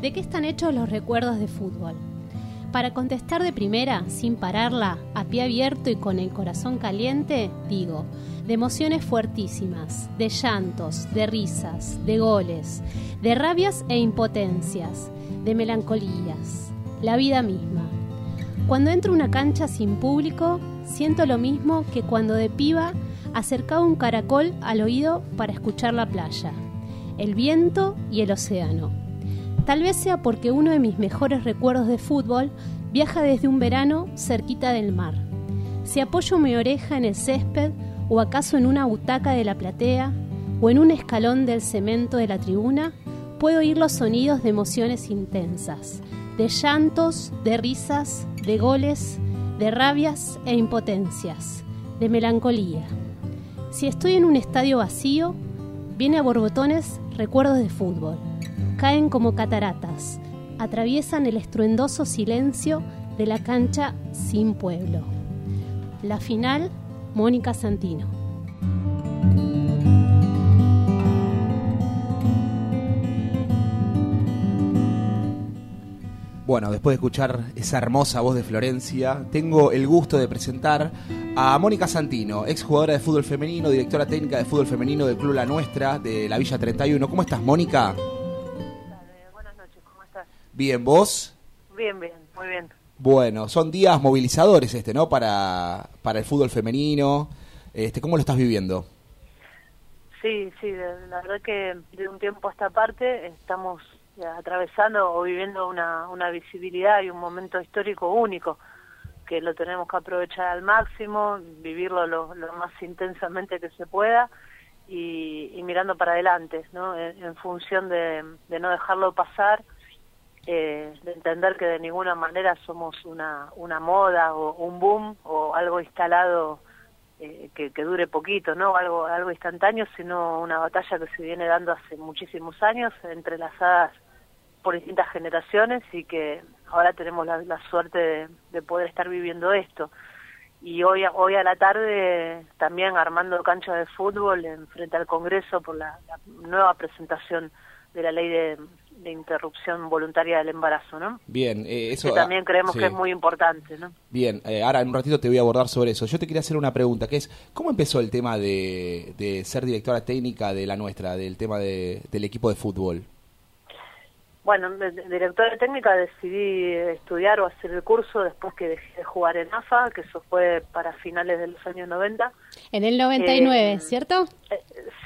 ¿de qué están hechos los recuerdos de fútbol? Para contestar de primera, sin pararla, a pie abierto y con el corazón caliente, digo, de emociones fuertísimas, de llantos, de risas, de goles, de rabias e impotencias, de melancolías, la vida misma. Cuando entro a una cancha sin público, siento lo mismo que cuando de piba acercaba un caracol al oído para escuchar la playa, el viento y el océano. Tal vez sea porque uno de mis mejores recuerdos de fútbol viaja desde un verano cerquita del mar. Si apoyo mi oreja en el césped o acaso en una butaca de la platea o en un escalón del cemento de la tribuna, puedo oír los sonidos de emociones intensas, de llantos, de risas, de goles, de rabias e impotencias, de melancolía. Si estoy en un estadio vacío, viene a borbotones recuerdos de fútbol caen como cataratas, atraviesan el estruendoso silencio de la cancha sin pueblo. La final, Mónica Santino. Bueno, después de escuchar esa hermosa voz de Florencia, tengo el gusto de presentar a Mónica Santino, exjugadora de fútbol femenino, directora técnica de fútbol femenino del Club La Nuestra de la Villa 31. ¿Cómo estás, Mónica? Bien, ¿vos? Bien, bien, muy bien. Bueno, son días movilizadores este, ¿no? Para, para el fútbol femenino. Este, ¿Cómo lo estás viviendo? Sí, sí, la verdad que de un tiempo a esta parte estamos atravesando o viviendo una, una visibilidad y un momento histórico único que lo tenemos que aprovechar al máximo, vivirlo lo, más intensamente que se pueda y, mirando para adelante, ¿no? En, función de, de no dejarlo pasar eh, de entender que de ninguna manera somos una, una moda o un boom o algo instalado eh, que, que, dure poquito, ¿no? Algo, algo instantáneo, sino una batalla que se viene dando hace muchísimos años, entrelazadas por distintas generaciones y que ahora tenemos la, suerte de, poder estar viviendo esto. Y hoy, hoy a la tarde también armando cancha de fútbol en frente al Congreso por la nueva presentación de la ley de, de interrupción voluntaria del embarazo, ¿no? Bien, eh, eso... Que también creemos que es muy importante, ¿no? Bien, eh, ahora en un ratito te voy a abordar sobre eso. Yo te quería hacer una pregunta, que es, ¿cómo empezó el tema de, de ser directora técnica de la nuestra, del tema de, del equipo de fútbol? Bueno, de, directora técnica decidí estudiar o hacer el curso después que dejé de jugar en AFA, que eso fue para finales de los años 90. En el 99, eh, ¿cierto?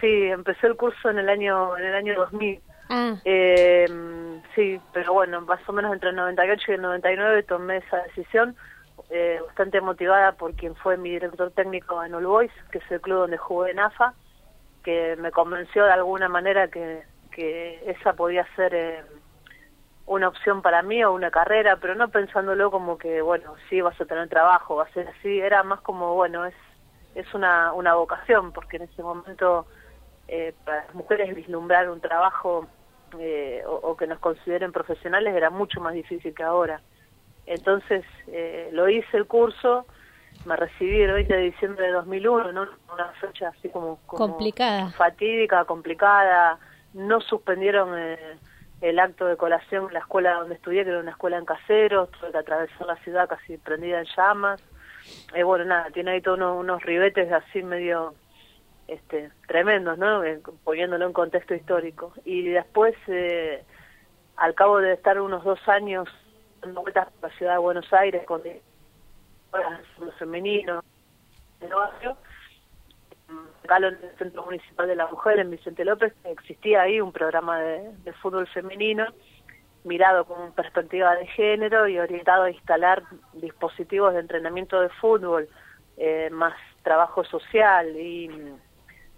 sí, empecé el curso en el año en el año 2000. Eh, sí, pero bueno, más o menos entre el 98 y el 99 tomé esa decisión, eh, bastante motivada por quien fue mi director técnico en All Boys, que es el club donde jugué en AFA, que me convenció de alguna manera que, que esa podía ser eh, una opción para mí o una carrera, pero no pensándolo como que, bueno, sí, vas a tener trabajo, va a ser así, era más como, bueno, es, es una, una vocación, porque en ese momento eh, para las mujeres vislumbrar un trabajo eh, o, que nos consideren profesionales era mucho más difícil que ahora. Entonces eh, lo hice el curso, me recibí el 20 de diciembre de 2001, ¿no? una fecha así como, complicada, fatídica, complicada. No suspendieron eh, el acto de colación en la escuela donde estudié, que era una escuela en caseros, tuve que atravesar la ciudad casi prendida en llamas. Eh, bueno, nada, tiene ahí todos unos ribetes así medio este, tremendos, ¿no? Poniéndolo en contexto histórico. Y después, eh, al cabo de estar unos dos años dando vueltas por la ciudad de Buenos Aires con el femenino, en en el Centro Municipal de la Mujer, en Vicente López, existía ahí un programa de, fútbol femenino mirado con perspectiva de género y orientado a instalar dispositivos de entrenamiento de fútbol, eh, más trabajo social y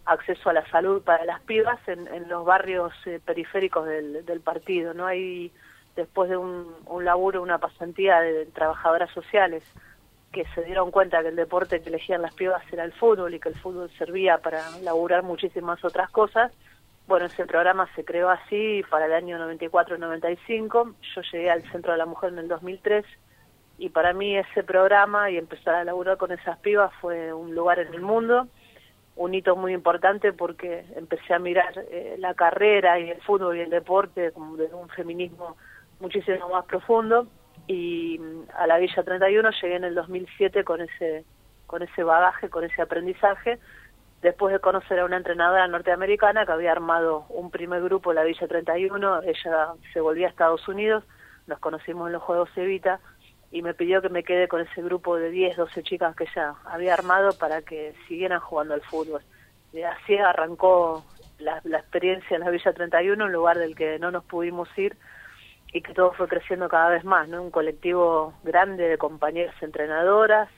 acceso a la salud para las pibas en, los barrios eh, periféricos del, del, partido. No hay, después de un, un laburo, una pasantía de trabajadoras sociales que se dieron cuenta que el deporte que elegían las pibas era el fútbol y que el fútbol servía para laburar muchísimas otras cosas. Bueno, ese programa se creó así para el año 94-95. Yo llegué al Centro de la Mujer en el 2003 y para mí ese programa y empezar a laburar con esas pibas fue un lugar en el mundo un hito muy importante porque empecé a mirar eh, la carrera y el fútbol y el deporte como de un feminismo muchísimo más profundo. Y mm, a la Villa 31 llegué en el 2007 con ese con ese bagaje, con ese aprendizaje, después de conocer a una entrenadora norteamericana que había armado un primer grupo en la Villa 31, ella se volvía a Estados Unidos, nos conocimos en los Juegos Evita y me pidió que me quede con ese grupo de 10, 12 chicas que ella había armado para que siguieran jugando al fútbol. Y así arrancó la, la experiencia en la Villa 31, un lugar del que no nos pudimos ir y que todo fue creciendo cada vez más, ¿no? Un colectivo grande de compañeras entrenadoras,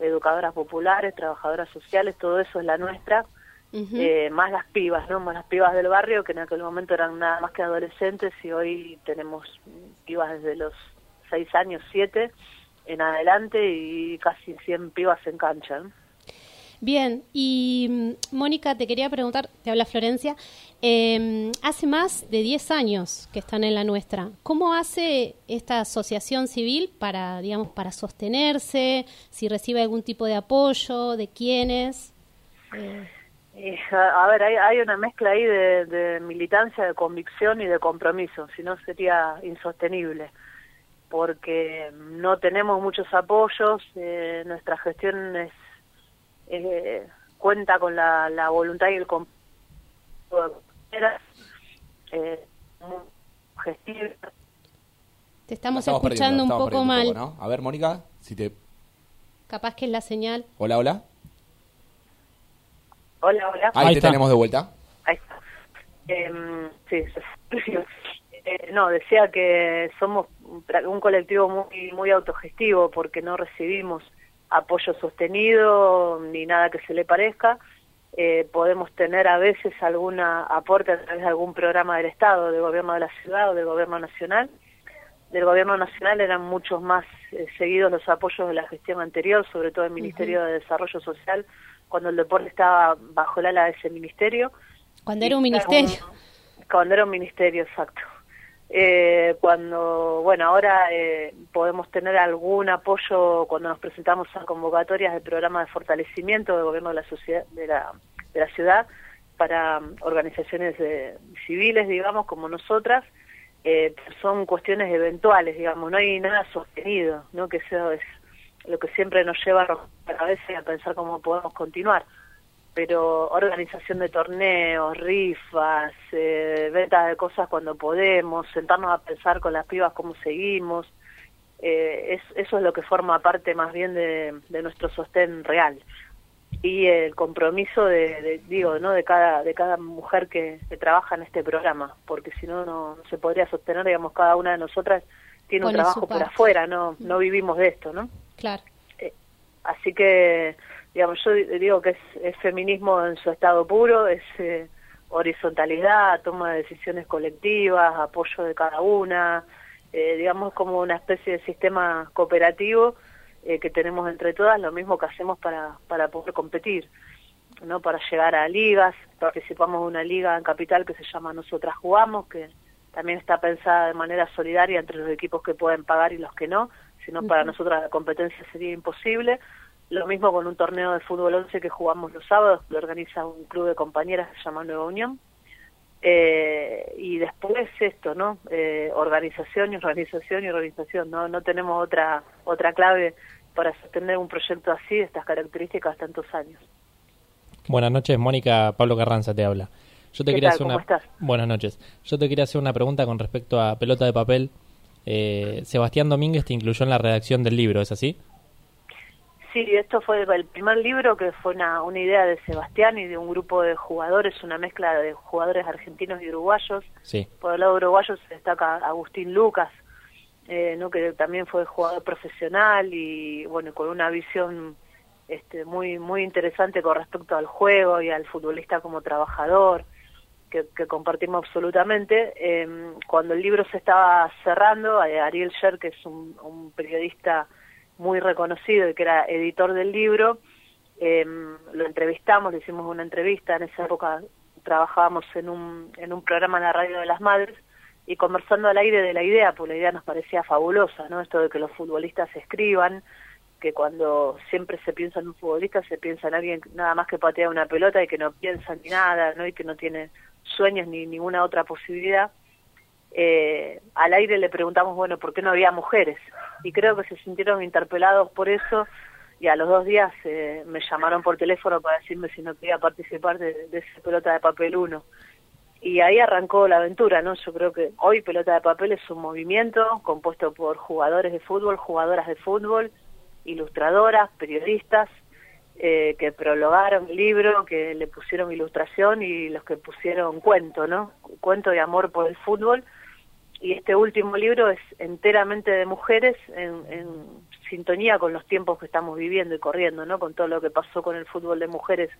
educadoras populares, trabajadoras sociales, todo eso es la nuestra, eh, más las pibas, ¿no? Más las pibas del barrio, que en aquel momento eran nada más que adolescentes y hoy tenemos pibas desde los seis años, siete en adelante y casi 100 pibas en cancha. Bien, y mm, Mónica, te quería preguntar, te habla Florencia, eh, hace más de 10 años que están en la nuestra. ¿Cómo hace esta asociación civil para, digamos, para sostenerse? Si recibe algún tipo de apoyo, de quiénes? Eh. a ver, hay, una mezcla ahí de, militancia, de convicción y de compromiso, si no sería insostenible porque no tenemos muchos apoyos, eh, nuestra gestión es eh, cuenta con la, la, voluntad y el eh, Te estamos, escuchando un poco mal. A ver, Mónica, si te... Capaz que es la señal. Hola, hola. Hola, hola. Ahí, te tenemos de vuelta. Ahí está. Em, sí, eh, no, decía que somos un colectivo muy, muy autogestivo porque no recibimos apoyo sostenido ni nada que se le parezca. Eh, podemos tener a veces algún aporte a través de algún programa del Estado, del gobierno de la ciudad o del gobierno nacional. Del gobierno nacional eran muchos más eh, seguidos los apoyos de la gestión anterior, sobre todo el Ministerio de Desarrollo Social, cuando el deporte estaba bajo el ala de ese ministerio. Cuando era un ministerio. cuando era un ministerio, exacto eh, cuando, bueno, ahora eh, podemos tener algún apoyo cuando nos presentamos a convocatorias del programa de fortalecimiento del gobierno de la, sociedad, de la, de la ciudad para um, organizaciones civiles, digamos, como nosotras, eh, son cuestiones eventuales, digamos, no hay nada sostenido, ¿no? Que eso es lo que siempre nos lleva a veces a pensar cómo podemos continuar pero organización de torneos, rifas, eh, venta de cosas cuando podemos, sentarnos a pensar con las pibas cómo seguimos, eh, es, eso es lo que forma parte más bien de, nuestro sostén real. Y el compromiso de, digo no de cada de cada mujer que, trabaja en este programa porque si no no se podría sostener digamos cada una de nosotras tiene un trabajo por afuera no no vivimos de esto no claro. Eh, así que digamos, yo digo que es, feminismo en su estado puro, es eh, horizontalidad, toma de decisiones colectivas, apoyo de cada una, eh, digamos como una especie de sistema cooperativo eh, que tenemos entre todas, lo mismo que hacemos para, para poder competir, no para llegar a ligas, participamos de una liga en Capital que se llama Nosotras Jugamos, que también está pensada de manera solidaria entre los equipos que pueden pagar y los que no, sino para nosotras la competencia sería imposible. Lo mismo con un torneo de fútbol 11 que jugamos los sábados, lo organiza un club de compañeras que se llama Nueva Unión. Eh, y después esto, ¿no? Eh, organización y organización y organización, ¿no? No tenemos otra, otra clave para sostener un proyecto así, de estas características, tantos años. Buenas noches, Mónica. Pablo Carranza te habla. Yo te quería hacer una... Buenas noches. Yo te quería hacer una pregunta con respecto a Pelota de Papel. Eh, Sebastián Domínguez te incluyó en la redacción del libro, ¿es así? Sí, esto fue el primer libro que fue una, una idea de Sebastián y de un grupo de jugadores, una mezcla de jugadores argentinos y uruguayos. Sí. Por el lado uruguayo se destaca Agustín Lucas, eh, ¿no? que también fue jugador profesional y bueno con una visión este, muy muy interesante con respecto al juego y al futbolista como trabajador que, compartimos absolutamente. Eh, cuando el libro se estaba cerrando, eh, Ariel Sher, que es un, un periodista muy reconocido y que era editor del libro, em, lo entrevistamos, le hicimos una entrevista, en esa época trabajábamos en un, en un programa en la radio de las madres y conversando al aire de la idea, pues la idea nos parecía fabulosa, ¿no? Esto de que los futbolistas escriban que cuando siempre se piensa en un futbolista se piensa en alguien nada más que patea una pelota y que no piensa ni nada, ¿no? Y que no tiene sueños ni ninguna otra posibilidad. Eh, al aire le preguntamos, bueno, ¿por qué no había mujeres? Y creo que se sintieron interpelados por eso y a los dos días eh, me llamaron por teléfono para decirme si no quería participar de, de esa pelota de papel 1 y ahí arrancó la aventura, ¿no? Yo creo que hoy Pelota de Papel es un movimiento compuesto por jugadores de fútbol, jugadoras de fútbol, ilustradoras, periodistas, eh, que prologaron el libro, que le pusieron ilustración y los que pusieron cuento, ¿no? Cuento de amor por el fútbol. Y este último libro es enteramente de mujeres en, sintonía con los tiempos que estamos viviendo y corriendo, ¿no? Con todo lo que pasó con el fútbol de mujeres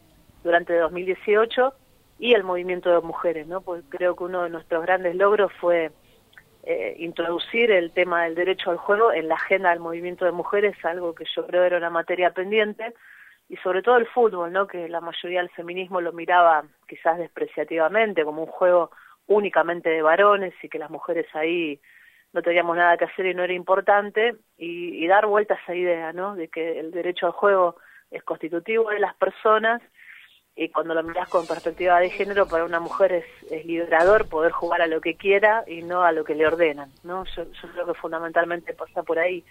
durante 2018 y el movimiento de mujeres, ¿no? Pues creo que uno de nuestros grandes logros fue eh, introducir el tema del derecho al juego en la agenda del movimiento de mujeres, algo que yo creo era una materia pendiente, y sobre todo el fútbol, ¿no? Que la mayoría del feminismo lo miraba quizás despreciativamente como un juego únicamente de varones y que las mujeres ahí no teníamos nada que hacer y no era importante, y, dar vuelta a esa idea, ¿no? De que el derecho al juego es constitutivo de las personas y cuando lo miras con perspectiva de género, para una mujer es, es, liberador poder jugar a lo que quiera y no a lo que le ordenan, ¿no? Yo, creo que fundamentalmente pasa por ahí.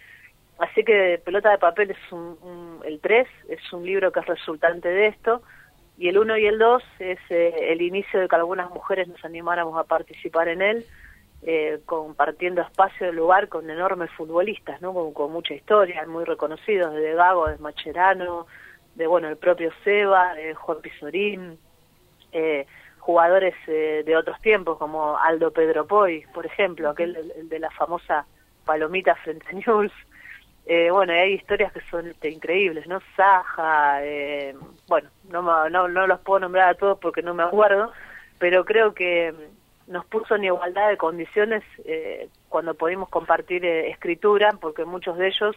Así que Pelota de Papel es un, el 3, es un libro que es resultante de esto, y el 1 y el 2 es eh, el inicio de que algunas mujeres nos animáramos a participar en él, eh, compartiendo espacio de lugar con enormes futbolistas, ¿no? Con, mucha historia, muy reconocidos, de Gago, de Macherano, de bueno el propio Seba, de Juan Pizorín, eh, jugadores eh, de otros tiempos como Aldo Pedro Poy, por ejemplo, aquel de, la famosa palomita frente News. Eh, bueno, hay historias que son este, increíbles, ¿no? Saja, eh, bueno, no, no, no los puedo nombrar a todos porque no me acuerdo, pero creo que nos puso en igualdad de condiciones eh, cuando pudimos compartir eh, escritura, porque muchos de ellos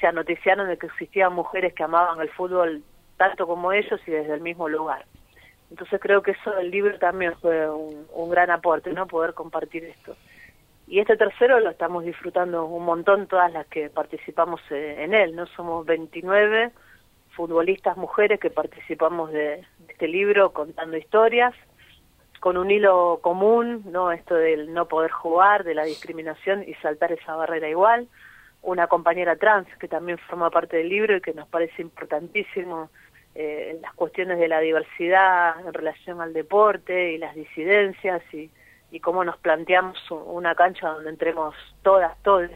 se anoticiaron de que existían mujeres que amaban el fútbol tanto como ellos y desde el mismo lugar. Entonces creo que eso del libro también fue un, gran aporte, ¿no? Poder compartir esto. Y este tercero lo estamos disfrutando un montón todas las que participamos eh, en él, ¿no? Somos 29 futbolistas mujeres que participamos de, este libro contando historias, con un hilo común, ¿no? Esto del no poder jugar, de la discriminación y saltar esa barrera igual una compañera trans que también forma parte del libro y que nos parece importantísimo eh, las cuestiones de la diversidad en relación al deporte y las disidencias y, y cómo nos planteamos una cancha donde entremos todas, todos.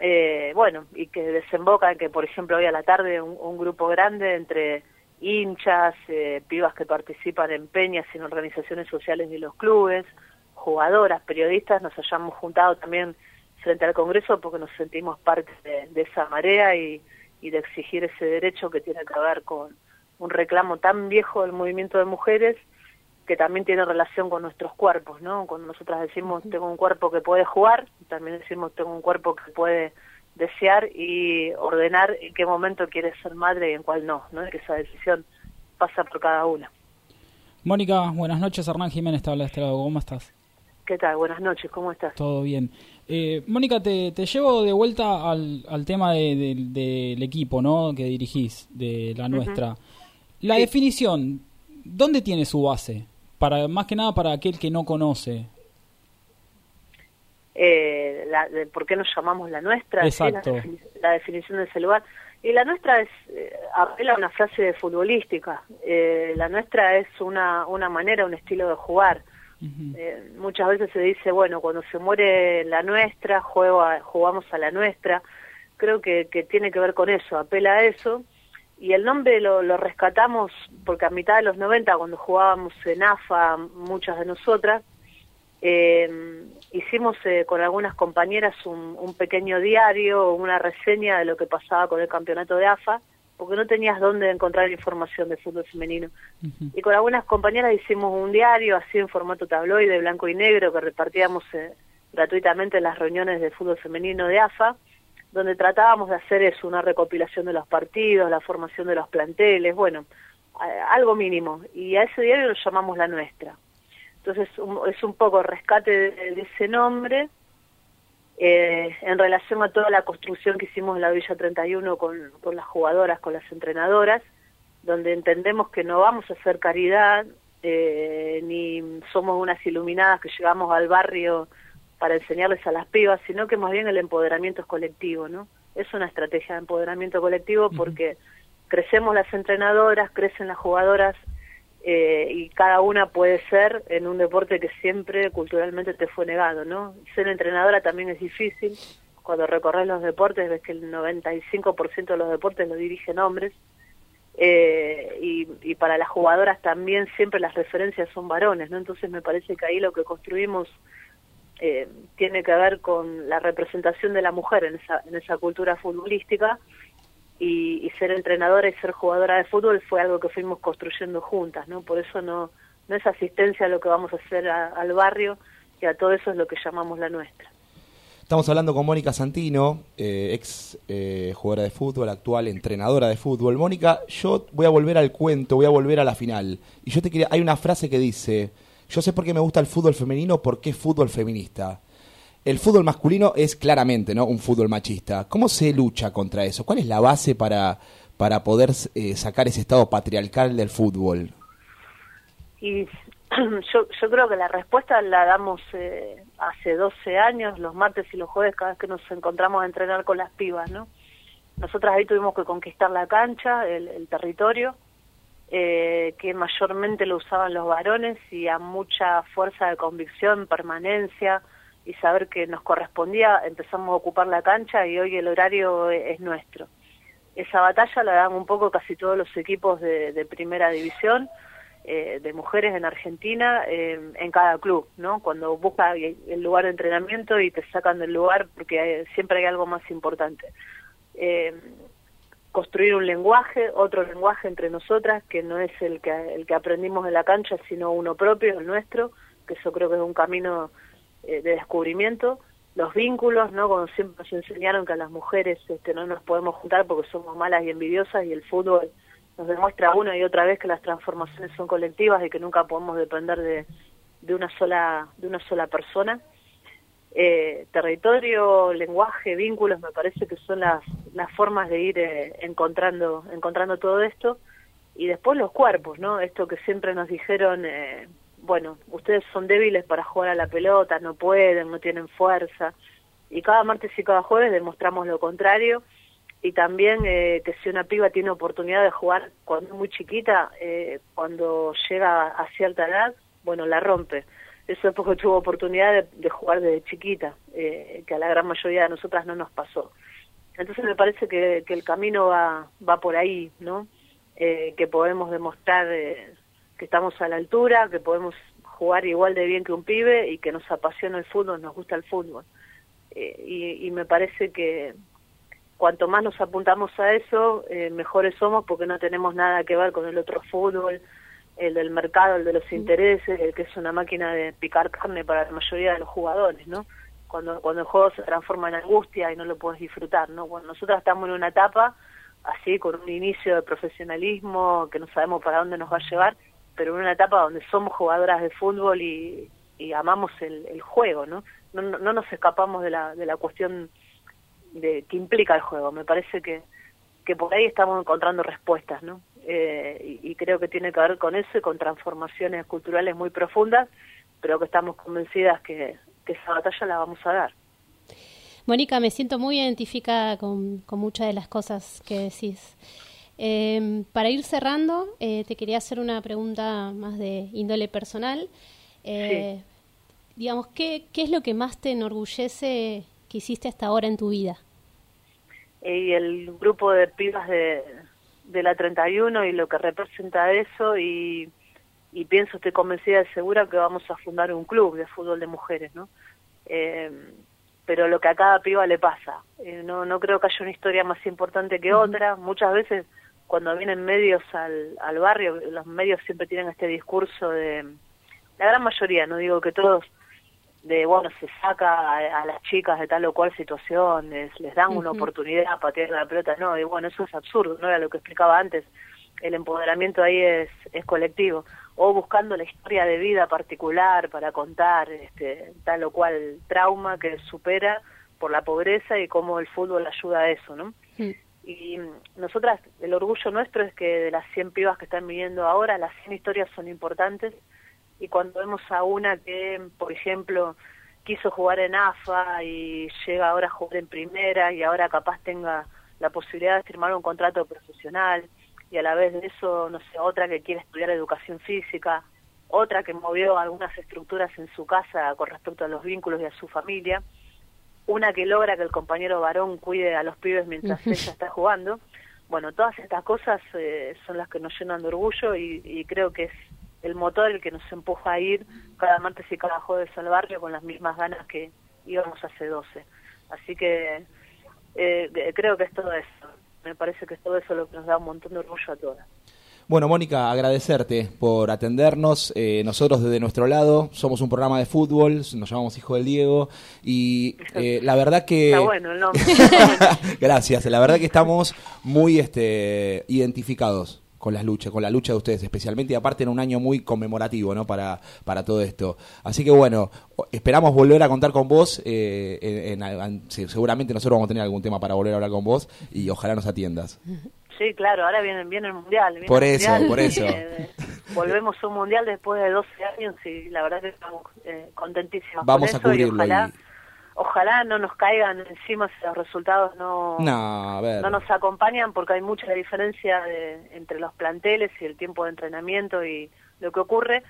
Eh, bueno, y que desemboca en que, por ejemplo, hoy a la tarde un, grupo grande entre hinchas, eh, pibas que participan en peñas y en organizaciones sociales de los clubes, jugadoras, periodistas, nos hayamos juntado también frente al Congreso porque nos sentimos parte de, esa marea y, de exigir ese derecho que tiene que ver con un reclamo tan viejo del movimiento de mujeres que también tiene relación con nuestros cuerpos, ¿no? Cuando nosotras decimos tengo un cuerpo que puede jugar, también decimos tengo un cuerpo que puede desear y ordenar en qué momento quiere ser madre y en cuál no, ¿no? Que esa decisión pasa por cada una. Mónica, buenas noches. Hernán Jiménez te habla de este lado. ¿Cómo estás? ¿Qué tal? Buenas noches. ¿Cómo estás? Todo bien. Eh, Mónica, te, llevo de vuelta al, tema del equipo ¿no? que dirigís, de la nuestra. La definición, ¿dónde tiene su base? Para Más que nada para aquel que no conoce. Eh, la, ¿Por qué nos llamamos la nuestra? Exacto. la, definición de ese lugar. Y la nuestra es, eh, apela a una frase futbolística. Eh, la nuestra es una, una manera, un estilo de jugar eh, muchas veces se dice, bueno, cuando se muere la nuestra, juego jugamos a la nuestra. Creo que, que tiene que ver con eso, apela a eso. Y el nombre lo, lo rescatamos porque a mitad de los 90, cuando jugábamos en AFA, muchas de nosotras, eh, hicimos eh, con algunas compañeras un, un pequeño diario, una reseña de lo que pasaba con el campeonato de AFA porque no tenías dónde encontrar información de fútbol femenino. Y con algunas compañeras hicimos un diario así en formato tabloide, blanco y negro, que repartíamos eh, gratuitamente en las reuniones de fútbol femenino de AFA, donde tratábamos de hacer eso, una recopilación de los partidos, la formación de los planteles, bueno, algo mínimo. Y a ese diario lo llamamos La Nuestra. Entonces es un poco rescate de ese nombre eh, en relación a toda la construcción que hicimos en la Villa 31 con, con las jugadoras, con las entrenadoras, donde entendemos que no vamos a hacer caridad, eh, ni somos unas iluminadas que llegamos al barrio para enseñarles a las pibas, sino que más bien el empoderamiento es colectivo, ¿no? Es una estrategia de empoderamiento colectivo porque crecemos las entrenadoras, crecen las jugadoras eh, y cada una puede ser en un deporte que siempre culturalmente te fue negado, ¿no? Ser entrenadora también es difícil. Cuando recorres los deportes ves que el 95% de los deportes lo dirigen hombres eh, y, y, para las jugadoras también siempre las referencias son varones, ¿no? Entonces me parece que ahí lo que construimos eh, tiene que ver con la representación de la mujer en esa, en esa cultura futbolística y, ser entrenadora y ser jugadora de fútbol fue algo que fuimos construyendo juntas, ¿no? Por eso no, no es asistencia a lo que vamos a hacer al barrio y a todo eso es lo que llamamos la nuestra. Estamos hablando con Mónica Santino, eh, ex eh, jugadora de fútbol, actual entrenadora de fútbol. Mónica, yo voy a volver al cuento, voy a volver a la final. Y yo te quería, hay una frase que dice, yo sé por qué me gusta el fútbol femenino, porque es fútbol feminista. El fútbol masculino es claramente ¿no? un fútbol machista. ¿Cómo se lucha contra eso? ¿Cuál es la base para, para poder eh, sacar ese estado patriarcal del fútbol? Y yo, yo creo que la respuesta la damos eh, hace 12 años, los martes y los jueves, cada vez que nos encontramos a entrenar con las pibas, ¿no? Nosotras ahí tuvimos que conquistar la cancha, el, territorio, eh, que mayormente lo usaban los varones y a mucha fuerza de convicción, permanencia y saber que nos correspondía, empezamos a ocupar la cancha y hoy el horario es nuestro. Esa batalla la dan un poco casi todos los equipos de primera división, eh, de mujeres en Argentina eh, en cada club, ¿no? Cuando busca el lugar de entrenamiento y te sacan del lugar porque siempre hay algo más importante. Eh, construir un lenguaje, otro lenguaje entre nosotras, que no es el que, el que aprendimos en la cancha, sino uno propio, el nuestro, que eso creo que es un camino de descubrimiento. Los vínculos, ¿no? Cuando siempre nos enseñaron que a las mujeres este, no nos podemos juntar porque somos malas y envidiosas y el fútbol nos demuestra una y otra vez que las transformaciones son colectivas y que nunca podemos depender de, de una sola de una sola persona eh, territorio lenguaje vínculos me parece que son las las formas de ir eh, encontrando encontrando todo esto y después los cuerpos no esto que siempre nos dijeron eh, bueno ustedes son débiles para jugar a la pelota no pueden no tienen fuerza y cada martes y cada jueves demostramos lo contrario y también eh, que si una piba tiene oportunidad de jugar cuando es muy chiquita, eh, cuando llega a cierta edad, bueno, la rompe. Eso es porque tuvo oportunidad de, jugar desde chiquita, eh, que a la gran mayoría de nosotras no nos pasó. Entonces me parece que, que el camino va, va por ahí, ¿no? que podemos demostrar que estamos a la altura, que podemos jugar igual de bien que un pibe y que nos apasiona el fútbol, nos gusta el fútbol. y, y me parece que, cuanto más nos apuntamos a eso, eh, mejores somos porque no tenemos nada que ver con el otro fútbol, el del mercado, el de los intereses, el que es una máquina de picar carne para la mayoría de los jugadores, ¿no? Cuando, cuando el juego se transforma en angustia y no lo puedes disfrutar, ¿no? Bueno, nosotros estamos en una etapa así, con un inicio de profesionalismo que no sabemos para dónde nos va a llevar, pero en una etapa donde somos jugadoras de fútbol y, y amamos el, el juego, ¿no? ¿no? No nos escapamos de la, de la cuestión de que implica el juego. Me parece que, que por ahí estamos encontrando respuestas, ¿no? Eh, y, creo que tiene que ver con eso y con transformaciones culturales muy profundas, pero que estamos convencidas que, que esa batalla la vamos a dar. Mónica, me siento muy identificada con, con muchas de las cosas que decís. Eh, para ir cerrando, eh, te quería hacer una pregunta más de índole personal. Eh, digamos, ¿qué, ¿qué es lo que más te enorgullece que hiciste hasta ahora en tu vida? Y el grupo de pibas de, de la 31 y lo que representa eso y, y pienso, estoy convencida y segura que vamos a fundar un club de fútbol de mujeres, ¿no? Eh, pero lo que a cada piba le pasa. Eh, no, no creo que haya una historia más importante que otra. Muchas veces cuando vienen medios al, al barrio, los medios siempre tienen este discurso de, la gran mayoría, no digo que todos, de bueno se saca a, las chicas de tal o cual situación les, dan una oportunidad para tirar la pelota no y bueno eso es absurdo no era lo que explicaba antes el empoderamiento ahí es, es colectivo. O buscando la historia de vida particular para contar este tal o cual trauma que supera por la pobreza y cómo el fútbol ayuda a eso, ¿no? Y nosotras, el orgullo nuestro es que de las 100 pibas que están viviendo ahora, las 100 historias son importantes. Y cuando vemos a una que, por ejemplo, quiso jugar en AFA y llega ahora a jugar en primera y ahora capaz tenga la posibilidad de firmar un contrato profesional y a la vez de eso, no sé, otra que quiere estudiar educación física, otra que movió algunas estructuras en su casa con respecto a los vínculos y a su familia, una que logra que el compañero varón cuide a los pibes mientras ella está jugando. Bueno, todas estas cosas eh, son las que nos llenan de orgullo y, creo que es el motor el que nos empuja a ir cada martes y cada jueves al barrio con las mismas ganas que íbamos hace 12. Así que eh, creo que es todo eso. Me parece que es todo eso lo que nos da un montón de orgullo a todas. Bueno, Mónica, agradecerte por atendernos. Eh, nosotros desde nuestro lado somos un programa de fútbol, nos llamamos Hijo del Diego y eh, la verdad que... Está bueno el nombre. Gracias, la verdad que estamos muy este, identificados con las luchas, con la lucha de ustedes especialmente y aparte en un año muy conmemorativo, ¿no? Para, para todo esto. Así que bueno, esperamos volver a contar con vos. Eh, seguramente nosotros vamos a tener algún tema para volver a hablar con vos y ojalá nos atiendas. Sí, claro, ahora viene, viene el mundial. por eso, por eso. Eh, volvemos a un mundial después de 12 años y la verdad que estamos eh, contentísimos. Vamos a cubrirlo. ojalá, no nos caigan encima si los resultados no, no, nos acompañan porque hay mucha diferencia entre los planteles y el tiempo de entrenamiento y lo que ocurre.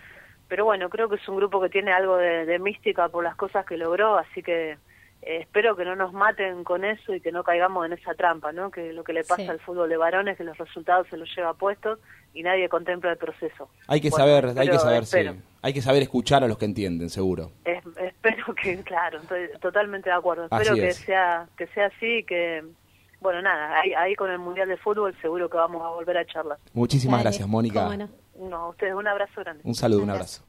Pero bueno, creo que es un grupo que tiene algo de mística por las cosas que logró, así que eh, espero que no nos maten con eso y que no caigamos en esa trampa, ¿no? Que lo que le pasa al fútbol de varones, que los resultados se los lleva puestos y nadie contempla el proceso. Hay que saber, hay que saber, sí. Hay que saber escuchar a los que entienden, seguro. espero que, claro, estoy totalmente de acuerdo. Espero que sea que sea así y que bueno, nada, ahí, con el Mundial de Fútbol seguro que vamos a volver a charlar. Muchísimas gracias, Mónica. No, ustedes un abrazo grande. Un saludo, un abrazo.